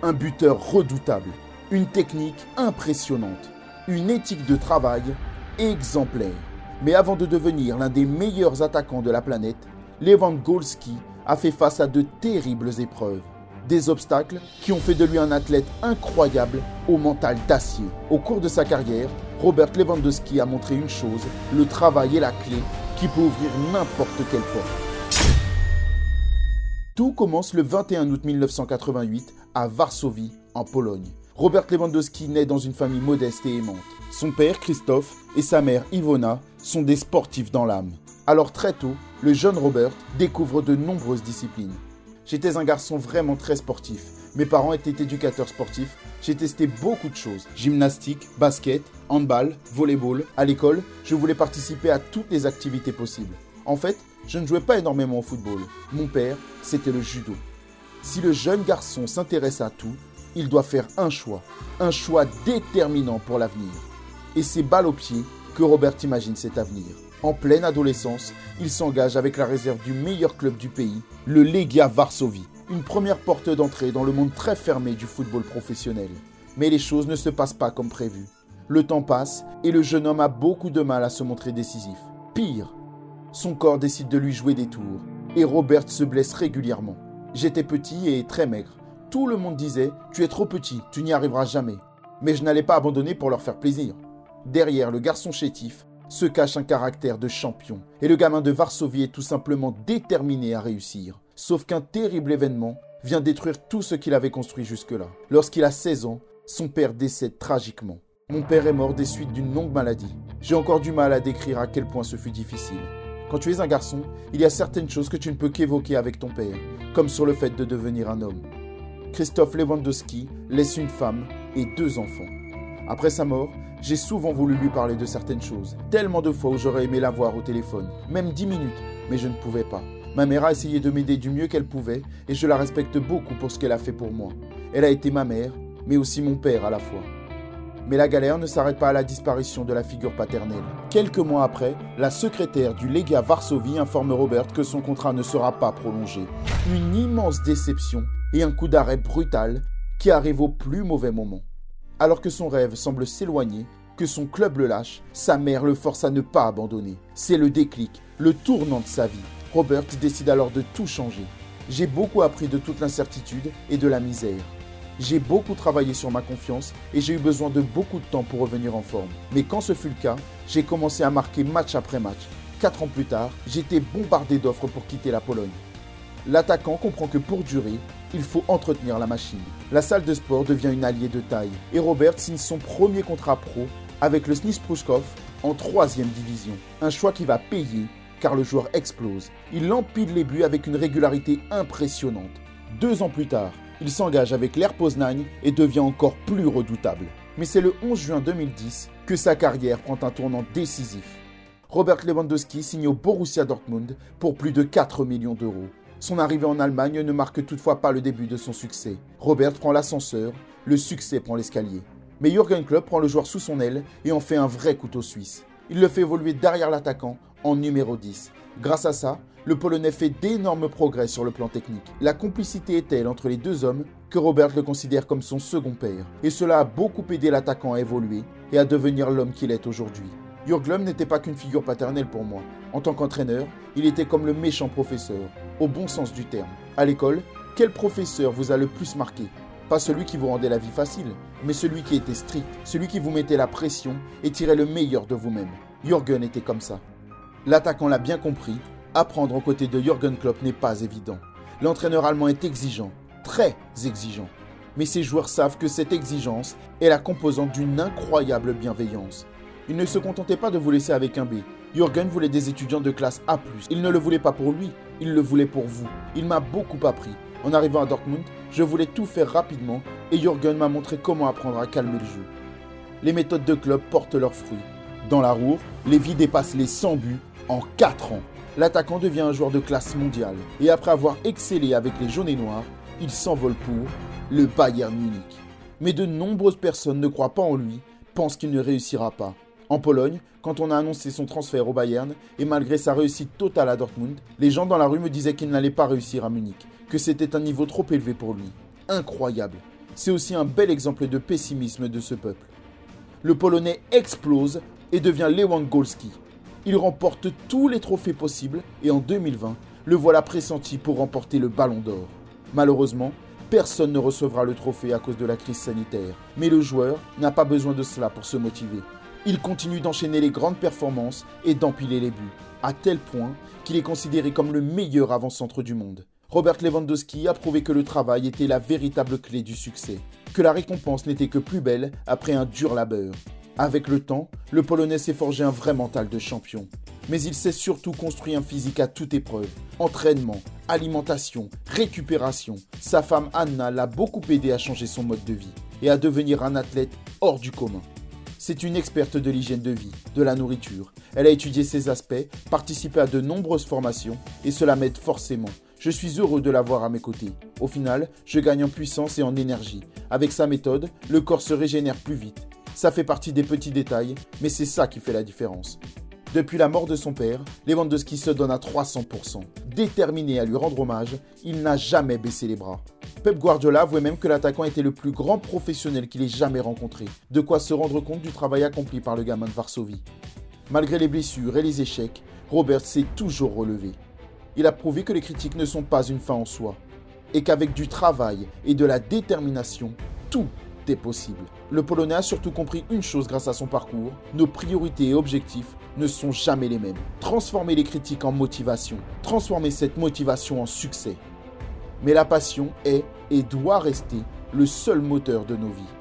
Un buteur redoutable, une technique impressionnante, une éthique de travail exemplaire. Mais avant de devenir l'un des meilleurs attaquants de la planète, Lewandowski a fait face à de terribles épreuves. Des obstacles qui ont fait de lui un athlète incroyable au mental d'acier. Au cours de sa carrière, Robert Lewandowski a montré une chose, le travail est la clé qui peut ouvrir n'importe quelle porte. Tout commence le 21 août 1988 à Varsovie, en Pologne. Robert Lewandowski naît dans une famille modeste et aimante. Son père, Christophe, et sa mère, Ivona, sont des sportifs dans l'âme. Alors très tôt, le jeune Robert découvre de nombreuses disciplines. J'étais un garçon vraiment très sportif. Mes parents étaient éducateurs sportifs. J'ai testé beaucoup de choses. Gymnastique, basket, handball, volleyball. À l'école, je voulais participer à toutes les activités possibles. En fait, je ne jouais pas énormément au football. Mon père, c'était le judo. Si le jeune garçon s'intéresse à tout, il doit faire un choix. Un choix déterminant pour l'avenir. Et c'est balle au pied que Robert imagine cet avenir. En pleine adolescence, il s'engage avec la réserve du meilleur club du pays, le Legia Varsovie. Une première porte d'entrée dans le monde très fermé du football professionnel. Mais les choses ne se passent pas comme prévu. Le temps passe et le jeune homme a beaucoup de mal à se montrer décisif. Pire, son corps décide de lui jouer des tours et Robert se blesse régulièrement. J'étais petit et très maigre. Tout le monde disait Tu es trop petit, tu n'y arriveras jamais. Mais je n'allais pas abandonner pour leur faire plaisir. Derrière le garçon chétif se cache un caractère de champion, et le gamin de Varsovie est tout simplement déterminé à réussir. Sauf qu'un terrible événement vient détruire tout ce qu'il avait construit jusque-là. Lorsqu'il a 16 ans, son père décède tragiquement. Mon père est mort des suites d'une longue maladie. J'ai encore du mal à décrire à quel point ce fut difficile. Quand tu es un garçon, il y a certaines choses que tu ne peux qu'évoquer avec ton père, comme sur le fait de devenir un homme. Christophe Lewandowski laisse une femme et deux enfants. Après sa mort, j'ai souvent voulu lui parler de certaines choses. Tellement de fois où j'aurais aimé la voir au téléphone, même dix minutes, mais je ne pouvais pas. Ma mère a essayé de m'aider du mieux qu'elle pouvait et je la respecte beaucoup pour ce qu'elle a fait pour moi. Elle a été ma mère, mais aussi mon père à la fois. Mais la galère ne s'arrête pas à la disparition de la figure paternelle. Quelques mois après, la secrétaire du Lega Varsovie informe Robert que son contrat ne sera pas prolongé. Une immense déception et un coup d'arrêt brutal qui arrive au plus mauvais moment. Alors que son rêve semble s'éloigner, que son club le lâche, sa mère le force à ne pas abandonner. C'est le déclic, le tournant de sa vie. Robert décide alors de tout changer. J'ai beaucoup appris de toute l'incertitude et de la misère. J'ai beaucoup travaillé sur ma confiance et j'ai eu besoin de beaucoup de temps pour revenir en forme. Mais quand ce fut le cas, j'ai commencé à marquer match après match. Quatre ans plus tard, j'étais bombardé d'offres pour quitter la Pologne. L'attaquant comprend que pour durer, il faut entretenir la machine. La salle de sport devient une alliée de taille et Robert signe son premier contrat pro avec le Snis Pruskov en troisième division. Un choix qui va payer car le joueur explose. Il empile les buts avec une régularité impressionnante. Deux ans plus tard, il s'engage avec l'Air Poznań et devient encore plus redoutable. Mais c'est le 11 juin 2010 que sa carrière prend un tournant décisif. Robert Lewandowski signe au Borussia Dortmund pour plus de 4 millions d'euros. Son arrivée en Allemagne ne marque toutefois pas le début de son succès. Robert prend l'ascenseur, le succès prend l'escalier. Mais Jürgen Klopp prend le joueur sous son aile et en fait un vrai couteau suisse. Il le fait évoluer derrière l'attaquant en numéro 10. Grâce à ça, le Polonais fait d'énormes progrès sur le plan technique. La complicité est telle entre les deux hommes que Robert le considère comme son second père. Et cela a beaucoup aidé l'attaquant à évoluer et à devenir l'homme qu'il est aujourd'hui. Jürgen n'était pas qu'une figure paternelle pour moi. En tant qu'entraîneur, il était comme le méchant professeur, au bon sens du terme. À l'école, quel professeur vous a le plus marqué? Pas celui qui vous rendait la vie facile, mais celui qui était strict, celui qui vous mettait la pression et tirait le meilleur de vous-même. Jürgen était comme ça. L'attaquant l'a bien compris, apprendre aux côtés de Jürgen Klopp n'est pas évident. L'entraîneur allemand est exigeant, très exigeant. Mais ses joueurs savent que cette exigence est la composante d'une incroyable bienveillance. Il ne se contentait pas de vous laisser avec un B. Jürgen voulait des étudiants de classe A+. Il ne le voulait pas pour lui, il le voulait pour vous. Il m'a beaucoup appris. En arrivant à Dortmund, je voulais tout faire rapidement et Jürgen m'a montré comment apprendre à calmer le jeu. Les méthodes de club portent leurs fruits. Dans la Roure, Lévy dépasse les 100 buts en 4 ans. L'attaquant devient un joueur de classe mondiale et après avoir excellé avec les jaunes et noirs, il s'envole pour le Bayern Munich. Mais de nombreuses personnes ne croient pas en lui, pensent qu'il ne réussira pas. En Pologne, quand on a annoncé son transfert au Bayern, et malgré sa réussite totale à Dortmund, les gens dans la rue me disaient qu'il n'allait pas réussir à Munich, que c'était un niveau trop élevé pour lui. Incroyable. c'est aussi un bel exemple de pessimisme de ce peuple. Le Polonais explose et devient Lewandowski. Il remporte tous les trophées possibles et en 2020, le voilà pressenti pour remporter le Ballon d'Or. Malheureusement, personne ne recevra le trophée à cause de la crise sanitaire, mais le joueur n'a pas besoin de cela pour se motiver. Il continue d'enchaîner les grandes performances et d'empiler les buts, à tel point qu'il est considéré comme le meilleur avant-centre du monde. Robert Lewandowski a prouvé que le travail était la véritable clé du succès, que la récompense n'était que plus belle après un dur labeur. Avec le temps, le Polonais s'est forgé un vrai mental de champion. Mais il s'est surtout construit un physique à toute épreuve. Entraînement, alimentation, récupération. Sa femme Anna l'a beaucoup aidé à changer son mode de vie et à devenir un athlète hors du commun. C'est une experte de l'hygiène de vie, de la nourriture. Elle a étudié ces aspects, participé à de nombreuses formations et cela m'aide forcément. Je suis heureux de l'avoir à mes côtés. Au final, je gagne en puissance et en énergie. Avec sa méthode, le corps se régénère plus vite ça fait partie des petits détails, mais c'est ça qui fait la différence. Depuis la mort de son père, Lewandowski se donne à 300%. Déterminé à lui rendre hommage, il n'a jamais baissé les bras. Pep Guardiola avouait même que l'attaquant était le plus grand professionnel qu'il ait jamais rencontré. De quoi se rendre compte du travail accompli par le gamin de Varsovie. Malgré les blessures et les échecs, Robert s'est toujours relevé. Il a prouvé que les critiques ne sont pas une fin en soi, et qu'avec du travail et de la détermination, tout possible. Le Polonais a surtout compris une chose grâce à son parcours, nos priorités et objectifs ne sont jamais les mêmes. Transformer les critiques en motivation, transformer cette motivation en succès. Mais la passion est et doit rester le seul moteur de nos vies.